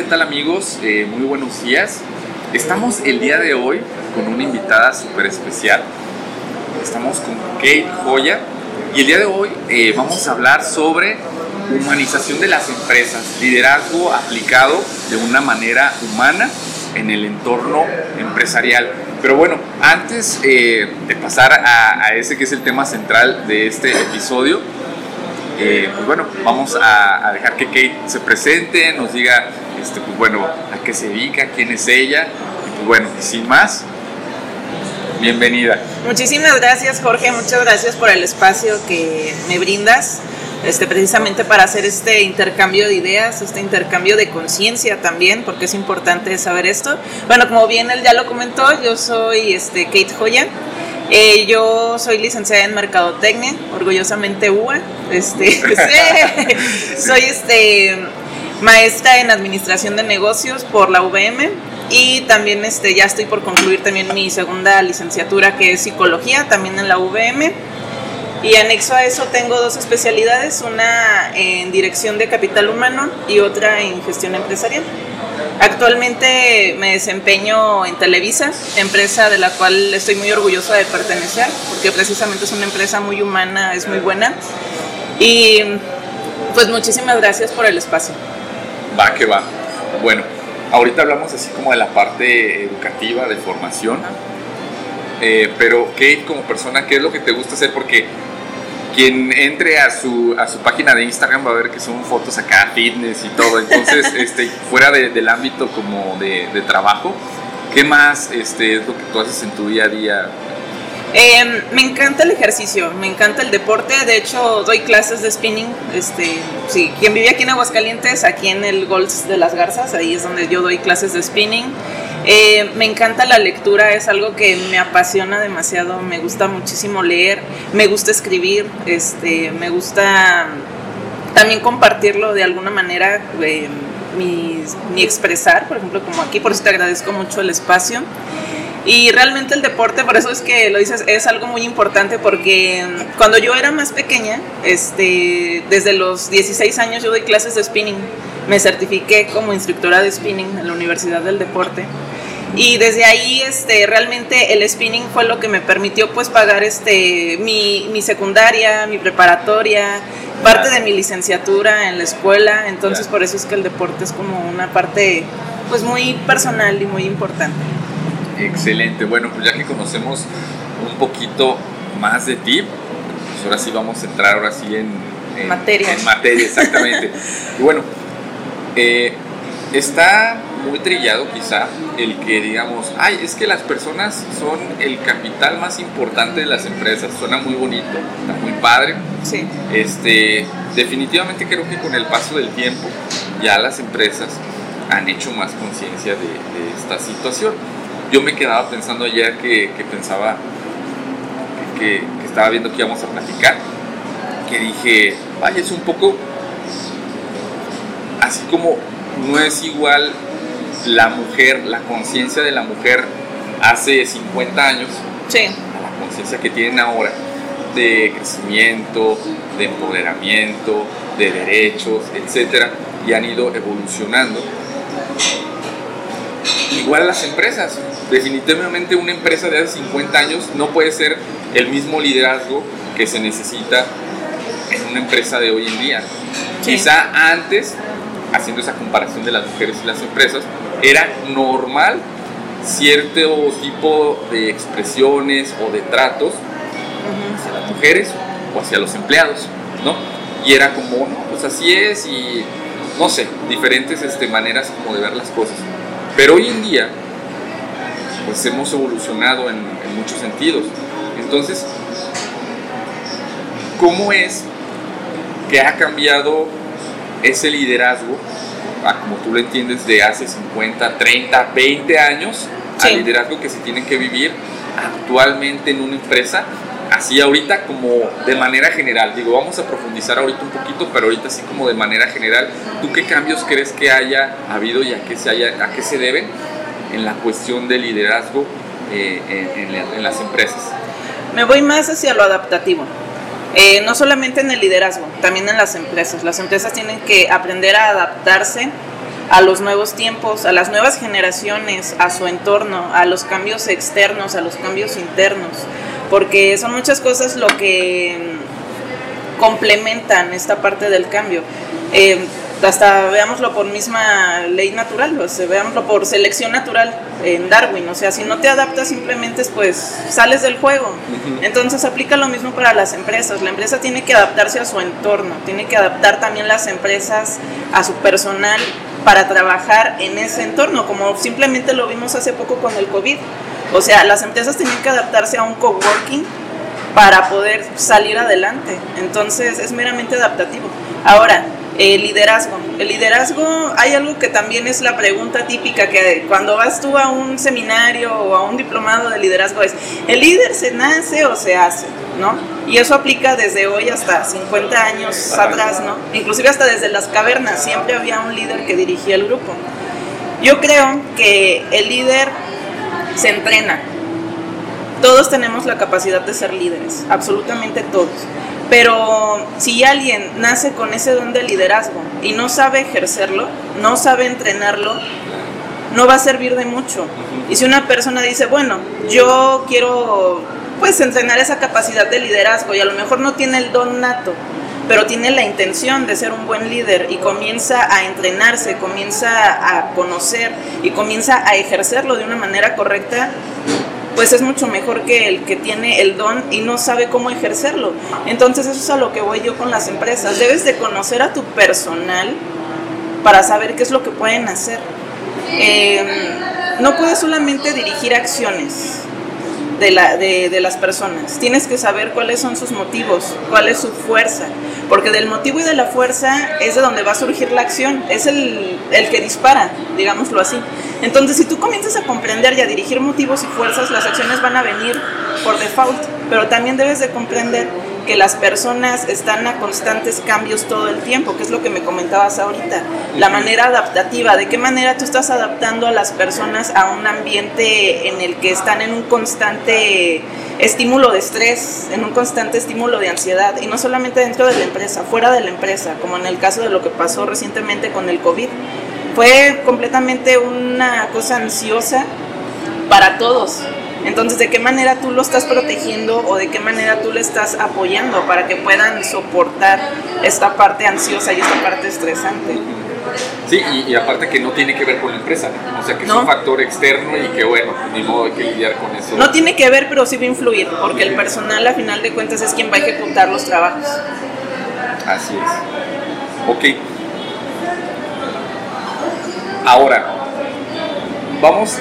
¿Qué tal amigos? Eh, muy buenos días. Estamos el día de hoy con una invitada súper especial. Estamos con Kate Joya y el día de hoy eh, vamos a hablar sobre humanización de las empresas, liderazgo aplicado de una manera humana en el entorno empresarial. Pero bueno, antes eh, de pasar a, a ese que es el tema central de este episodio, pues bueno, vamos a, dejar que Kate se presente, nos diga, este, pues bueno, a qué se dedica, quién es ella, y pues bueno, sin más, bienvenida. Muchísimas gracias Jorge, muchas gracias por el espacio que me brindas. Este, precisamente para hacer este intercambio de ideas, este intercambio de conciencia también, porque es importante saber esto. Bueno, como bien él ya lo comentó, yo soy este, Kate Joya, eh, yo soy licenciada en Mercadotecnia, orgullosamente UA. Este, soy este, maestra en Administración de Negocios por la UVM y también este, ya estoy por concluir también mi segunda licenciatura que es Psicología, también en la UVM. Y anexo a eso tengo dos especialidades, una en Dirección de Capital Humano y otra en Gestión Empresarial. Actualmente me desempeño en Televisa, empresa de la cual estoy muy orgullosa de pertenecer, porque precisamente es una empresa muy humana, es muy buena. Y pues muchísimas gracias por el espacio. Va, que va. Bueno, ahorita hablamos así como de la parte educativa, de formación. Eh, pero Kate, como persona, ¿qué es lo que te gusta hacer? Porque quien entre a su, a su página de Instagram va a ver que son fotos acá, fitness y todo. Entonces, este, fuera del ámbito como de, trabajo, ¿qué más este, es lo que tú haces en tu día a día? Em, me encanta el ejercicio, me encanta el deporte, de hecho doy clases de spinning, este, sí, quien vive aquí en Aguascalientes, aquí en el Golds de las Garzas, ahí es donde yo doy clases de spinning. Eh, me encanta la lectura, es algo que me apasiona demasiado, me gusta muchísimo leer, me gusta escribir, este, me gusta también compartirlo de alguna manera, eh, mi, expresar, por ejemplo, como aquí, por eso te agradezco mucho el espacio. Y realmente el deporte, por eso es que lo dices, es algo muy importante porque cuando yo era más pequeña, este, desde los 16 años yo doy clases de spinning. Me certifiqué como instructora de spinning en la Universidad del Deporte y desde ahí este realmente el spinning fue lo que me permitió pues pagar este mi, mi secundaria mi preparatoria parte de mi licenciatura en la escuela. Entonces por eso es que el deporte es como una parte pues muy personal y muy importante. Excelente. Bueno pues ya que conocemos un poquito más de ti pues ahora sí vamos a entrar ahora sí en, materia en materia exactamente. Y bueno eh, está muy trillado quizá el que digamos, ay, es que las personas son el capital más importante de las empresas. Suena muy bonito, está muy padre. Sí. Este, definitivamente creo que con el paso del tiempo ya las empresas han hecho más conciencia de, esta situación. Yo me quedaba pensando ayer que, pensaba que, que, estaba viendo que íbamos a platicar, que dije, ay, es un poco así como no es igual la mujer, la conciencia de la mujer hace 50 años sí. a la conciencia que tienen ahora de crecimiento, de empoderamiento, de derechos, etcétera, y han ido evolucionando. Igual las empresas, definitivamente una empresa de hace 50 años no puede ser el mismo liderazgo que se necesita en una empresa de hoy en día. Quizá antes haciendo esa comparación de las mujeres y las empresas, era normal cierto tipo de expresiones o de tratos hacia las mujeres o hacia los empleados, ¿no? Y era como, no, pues así es y no sé, diferentes este, maneras como de ver las cosas. Pero hoy en día, pues hemos evolucionado en, en muchos sentidos. Entonces, ¿cómo es que ha cambiado ese liderazgo, ah, como tú lo entiendes, de hace 50, 30, 20 años, al liderazgo que se tiene que vivir actualmente en una empresa, así ahorita como de manera general. Digo, vamos a profundizar ahorita un poquito, pero ahorita así como de manera general, ¿tú qué cambios crees que haya habido y a qué se, haya, a qué se deben en la cuestión de liderazgo eh, en las empresas? Me voy más hacia lo adaptativo. Eh, no solamente en el liderazgo, también en las empresas. Las empresas tienen que aprender a adaptarse a los nuevos tiempos, a las nuevas generaciones, a su entorno, a los cambios externos, a los cambios internos, porque son muchas cosas lo que complementan esta parte del cambio. Eh, hasta veámoslo por misma ley natural, o sea, veámoslo por selección natural en Darwin, o sea, si no te adaptas simplemente pues sales del juego. Entonces aplica lo mismo para las empresas, la empresa tiene que adaptarse a su entorno, tiene que adaptar también las empresas a su personal para trabajar en ese entorno, como simplemente lo vimos hace poco con el COVID. O sea, las empresas tienen que adaptarse a un coworking para poder salir adelante. Entonces es meramente adaptativo. Ahora, el liderazgo. El liderazgo, hay algo que también es la pregunta típica que cuando vas tú a un seminario o a un diplomado de liderazgo es, ¿el líder se nace o se hace? ¿No? Y eso aplica desde hoy hasta 50 años atrás, ¿no? Inclusive hasta desde las cavernas siempre había un líder que dirigía el grupo. Yo creo que el líder se entrena. Todos tenemos la capacidad de ser líderes, absolutamente todos. Pero si alguien nace con ese don de liderazgo y no sabe ejercerlo, no sabe entrenarlo, no va a servir de mucho. Y si una persona dice, bueno, yo quiero pues entrenar esa capacidad de liderazgo y a lo mejor no tiene el don nato, pero tiene la intención de ser un buen líder y comienza a entrenarse, comienza a conocer y comienza a ejercerlo de una manera correcta, pues es mucho mejor que el que tiene el don y no sabe cómo ejercerlo. Entonces eso es a lo que voy yo con las empresas. Debes de conocer a tu personal para saber qué es lo que pueden hacer. Em, no puedes solamente dirigir acciones de, la, de, de, las personas. Tienes que saber cuáles son sus motivos, cuál es su fuerza. Porque del motivo y de la fuerza es de donde va a surgir la acción. Es el, el que dispara, digámoslo así. Entonces, si tú comienzas a comprender y a dirigir motivos y fuerzas, las acciones van a venir por default, pero también debes de comprender que las personas están a constantes cambios todo el tiempo, que es lo que me comentabas ahorita, la manera adaptativa, de qué manera tú estás adaptando a las personas a un ambiente en el que están en un constante estímulo de estrés, en un constante estímulo de ansiedad, y no solamente dentro de la empresa, fuera de la empresa, como en el caso de lo que pasó recientemente con el COVID fue completamente una cosa ansiosa para todos. Entonces, ¿de qué manera tú lo estás protegiendo o de qué manera tú le estás apoyando para que puedan soportar esta parte ansiosa y esta parte estresante? Sí, y, aparte que no tiene que ver con la empresa, o sea que es un factor externo y que bueno, ni modo hay que lidiar con eso. No tiene que ver, pero sí va a influir, porque el personal a final de cuentas es quien va a ejecutar los trabajos. Así es. Ok, Ahora, vamos